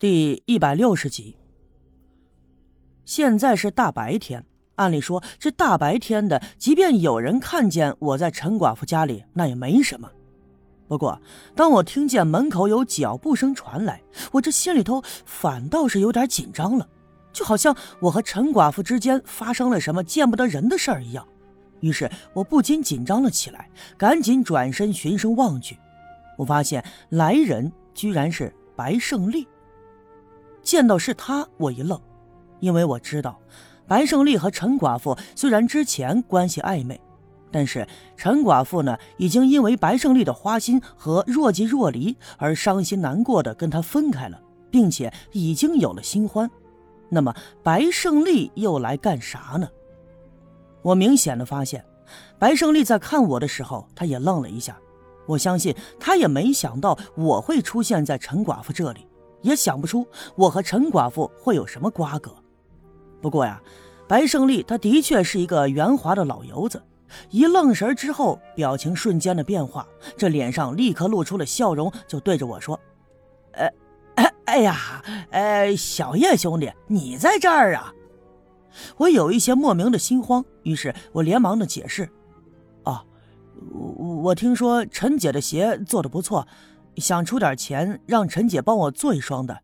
第一百六十集。现在是大白天，按理说这大白天的，即便有人看见我在陈寡妇家里，那也没什么。不过，当我听见门口有脚步声传来，我这心里头反倒是有点紧张了，就好像我和陈寡妇之间发生了什么见不得人的事儿一样。于是我不禁紧张了起来，赶紧转身循声望去，我发现来人居然是白胜利。见到是他，我一愣，因为我知道，白胜利和陈寡妇虽然之前关系暧昧，但是陈寡妇呢，已经因为白胜利的花心和若即若离而伤心难过的跟他分开了，并且已经有了新欢。那么白胜利又来干啥呢？我明显的发现，白胜利在看我的时候，他也愣了一下。我相信他也没想到我会出现在陈寡妇这里。也想不出我和陈寡妇会有什么瓜葛。不过呀，白胜利他的确是一个圆滑的老油子。一愣神之后，表情瞬间的变化，这脸上立刻露出了笑容，就对着我说：“呃，哎哎呀，哎，小叶兄弟，你在这儿啊？”我有一些莫名的心慌，于是我连忙的解释：“哦，我我听说陈姐的鞋做的不错。”想出点钱让陈姐帮我做一双的，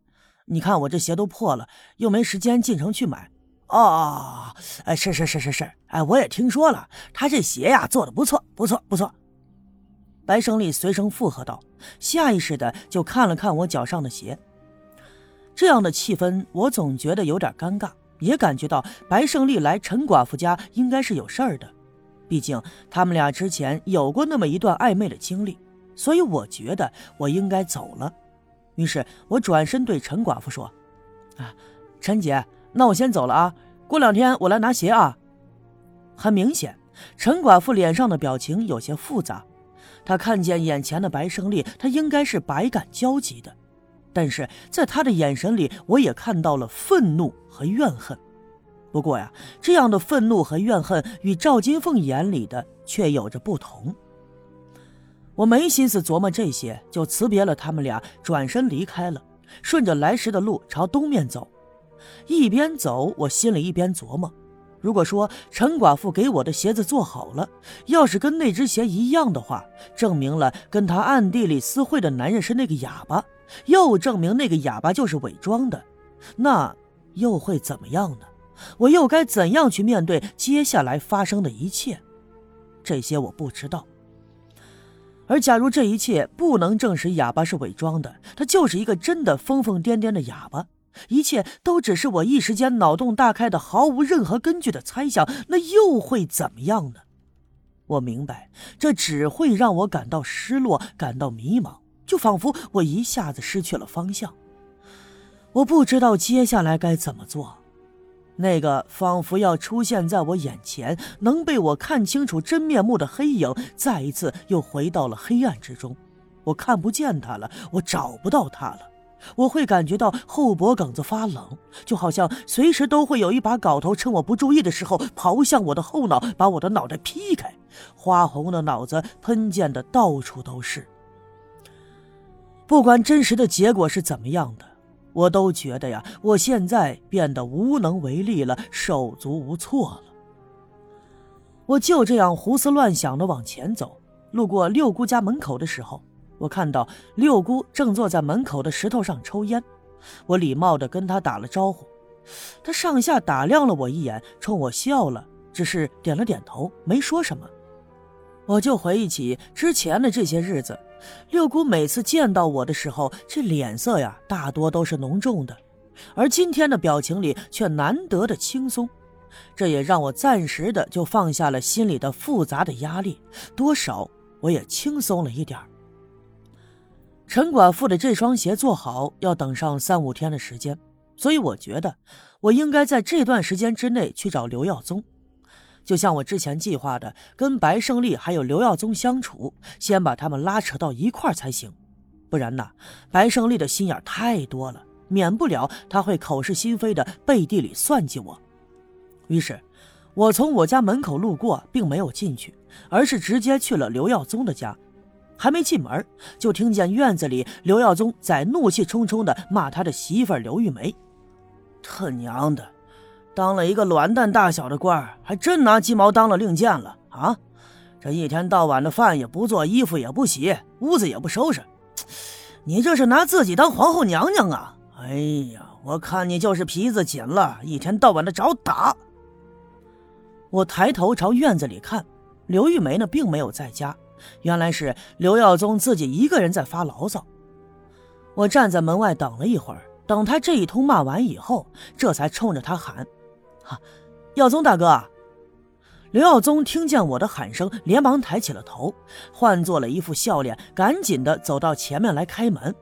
你看我这鞋都破了，又没时间进城去买。哦，哎，是是是是是，哎，我也听说了，他这鞋呀做的不错，不错不错。白胜利随声附和道，下意识的就看了看我脚上的鞋。这样的气氛，我总觉得有点尴尬，也感觉到白胜利来陈寡妇家应该是有事儿的，毕竟他们俩之前有过那么一段暧昧的经历。所以我觉得我应该走了，于是我转身对陈寡妇说：“啊，陈姐，那我先走了啊，过两天我来拿鞋啊。”很明显，陈寡妇脸上的表情有些复杂。她看见眼前的白胜利，她应该是百感交集的，但是在她的眼神里，我也看到了愤怒和怨恨。不过呀，这样的愤怒和怨恨与赵金凤眼里的却有着不同。我没心思琢磨这些，就辞别了他们俩，转身离开了，顺着来时的路朝东面走。一边走，我心里一边琢磨：如果说陈寡妇给我的鞋子做好了，要是跟那只鞋一样的话，证明了跟他暗地里私会的男人是那个哑巴，又证明那个哑巴就是伪装的，那又会怎么样呢？我又该怎样去面对接下来发生的一切？这些我不知道。而假如这一切不能证实哑巴是伪装的，他就是一个真的疯疯癫癫的哑巴，一切都只是我一时间脑洞大开的毫无任何根据的猜想，那又会怎么样呢？我明白，这只会让我感到失落，感到迷茫，就仿佛我一下子失去了方向，我不知道接下来该怎么做。那个仿佛要出现在我眼前，能被我看清楚真面目的黑影，再一次又回到了黑暗之中。我看不见他了，我找不到他了。我会感觉到后脖梗子发冷，就好像随时都会有一把镐头趁我不注意的时候刨向我的后脑，把我的脑袋劈开。花红的脑子喷溅的到处都是。不管真实的结果是怎么样的。我都觉得呀，我现在变得无能为力了，手足无措了。我就这样胡思乱想的往前走，路过六姑家门口的时候，我看到六姑正坐在门口的石头上抽烟。我礼貌的跟她打了招呼，她上下打量了我一眼，冲我笑了，只是点了点头，没说什么。我就回忆起之前的这些日子。六姑每次见到我的时候，这脸色呀，大多都是浓重的，而今天的表情里却难得的轻松，这也让我暂时的就放下了心里的复杂的压力，多少我也轻松了一点陈寡妇的这双鞋做好要等上三五天的时间，所以我觉得我应该在这段时间之内去找刘耀宗。就像我之前计划的，跟白胜利还有刘耀宗相处，先把他们拉扯到一块儿才行，不然呢，白胜利的心眼太多了，免不了他会口是心非的背地里算计我。于是，我从我家门口路过，并没有进去，而是直接去了刘耀宗的家。还没进门，就听见院子里刘耀宗在怒气冲冲的骂他的媳妇刘玉梅：“他娘的，当了一个卵蛋大小的官儿还真拿鸡毛当了令箭了啊！这一天到晚的饭也不做，衣服也不洗，屋子也不收拾，你这是拿自己当皇后娘娘啊！哎呀，我看你就是皮子紧了，一天到晚的找打。”我抬头朝院子里看，刘玉梅呢并没有在家。原来是刘耀宗自己一个人在发牢骚。我站在门外等了一会儿，等他这一通骂完以后，这才冲着他喊：“哈，耀宗大哥！”刘耀宗听见我的喊声，连忙抬起了头，换做了一副笑脸，赶紧的走到前面来开门。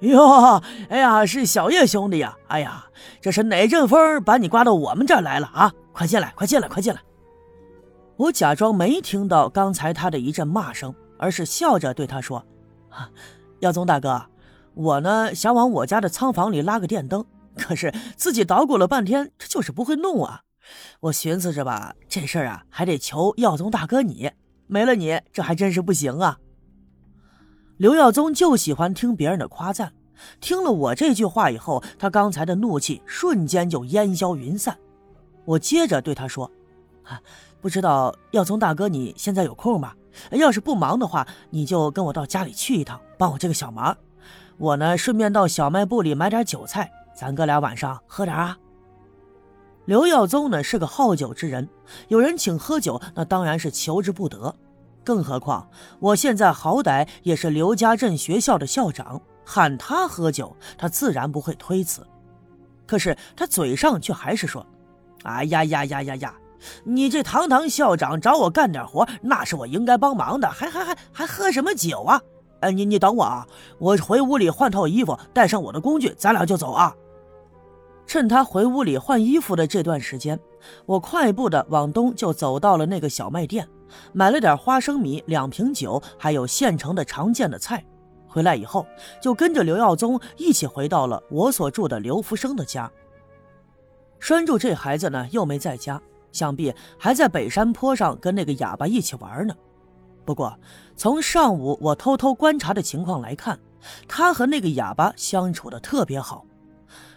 哟，哎呀，是小叶兄弟呀！哎呀，这是哪阵风把你刮到我们这儿来了啊？快进来，快进来，快进来！我假装没听到刚才他的一阵骂声，而是笑着对他说：“啊，耀宗大哥，我呢想往我家的仓房里拉个电灯，可是自己捣鼓了半天，这就是不会弄啊。我寻思着吧，这事儿啊还得求耀宗大哥你，没了你这还真是不行啊。”刘耀宗就喜欢听别人的夸赞，听了我这句话以后，他刚才的怒气瞬间就烟消云散。我接着对他说：“啊。”不知道耀宗大哥你现在有空吗？要是不忙的话，你就跟我到家里去一趟，帮我这个小忙。我呢，顺便到小卖部里买点酒菜，咱哥俩晚上喝点啊。刘耀宗呢是个好酒之人，有人请喝酒，那当然是求之不得。更何况我现在好歹也是刘家镇学校的校长，喊他喝酒，他自然不会推辞。可是他嘴上却还是说：“哎呀呀呀呀呀！”你这堂堂校长找我干点活，那是我应该帮忙的，还还还还喝什么酒啊？哎，你你等我啊，我回屋里换套衣服，带上我的工具，咱俩就走啊。趁他回屋里换衣服的这段时间，我快步的往东就走到了那个小卖店，买了点花生米、两瓶酒，还有现成的常见的菜。回来以后，就跟着刘耀宗一起回到了我所住的刘福生的家。拴住这孩子呢，又没在家。想必还在北山坡上跟那个哑巴一起玩呢。不过，从上午我偷偷观察的情况来看，他和那个哑巴相处的特别好。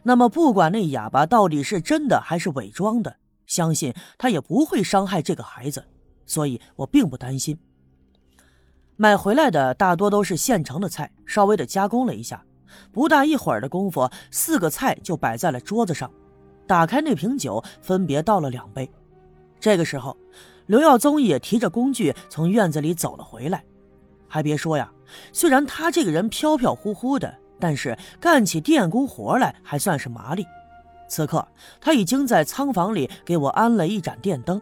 那么，不管那哑巴到底是真的还是伪装的，相信他也不会伤害这个孩子，所以我并不担心。买回来的大多都是现成的菜，稍微的加工了一下，不大一会儿的功夫，四个菜就摆在了桌子上。打开那瓶酒，分别倒了两杯。这个时候，刘耀宗也提着工具从院子里走了回来。还别说呀，虽然他这个人飘飘忽忽的，但是干起电工活来还算是麻利。此刻他已经在仓房里给我安了一盏电灯，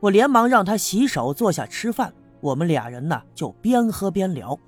我连忙让他洗手坐下吃饭。我们俩人呢就边喝边聊。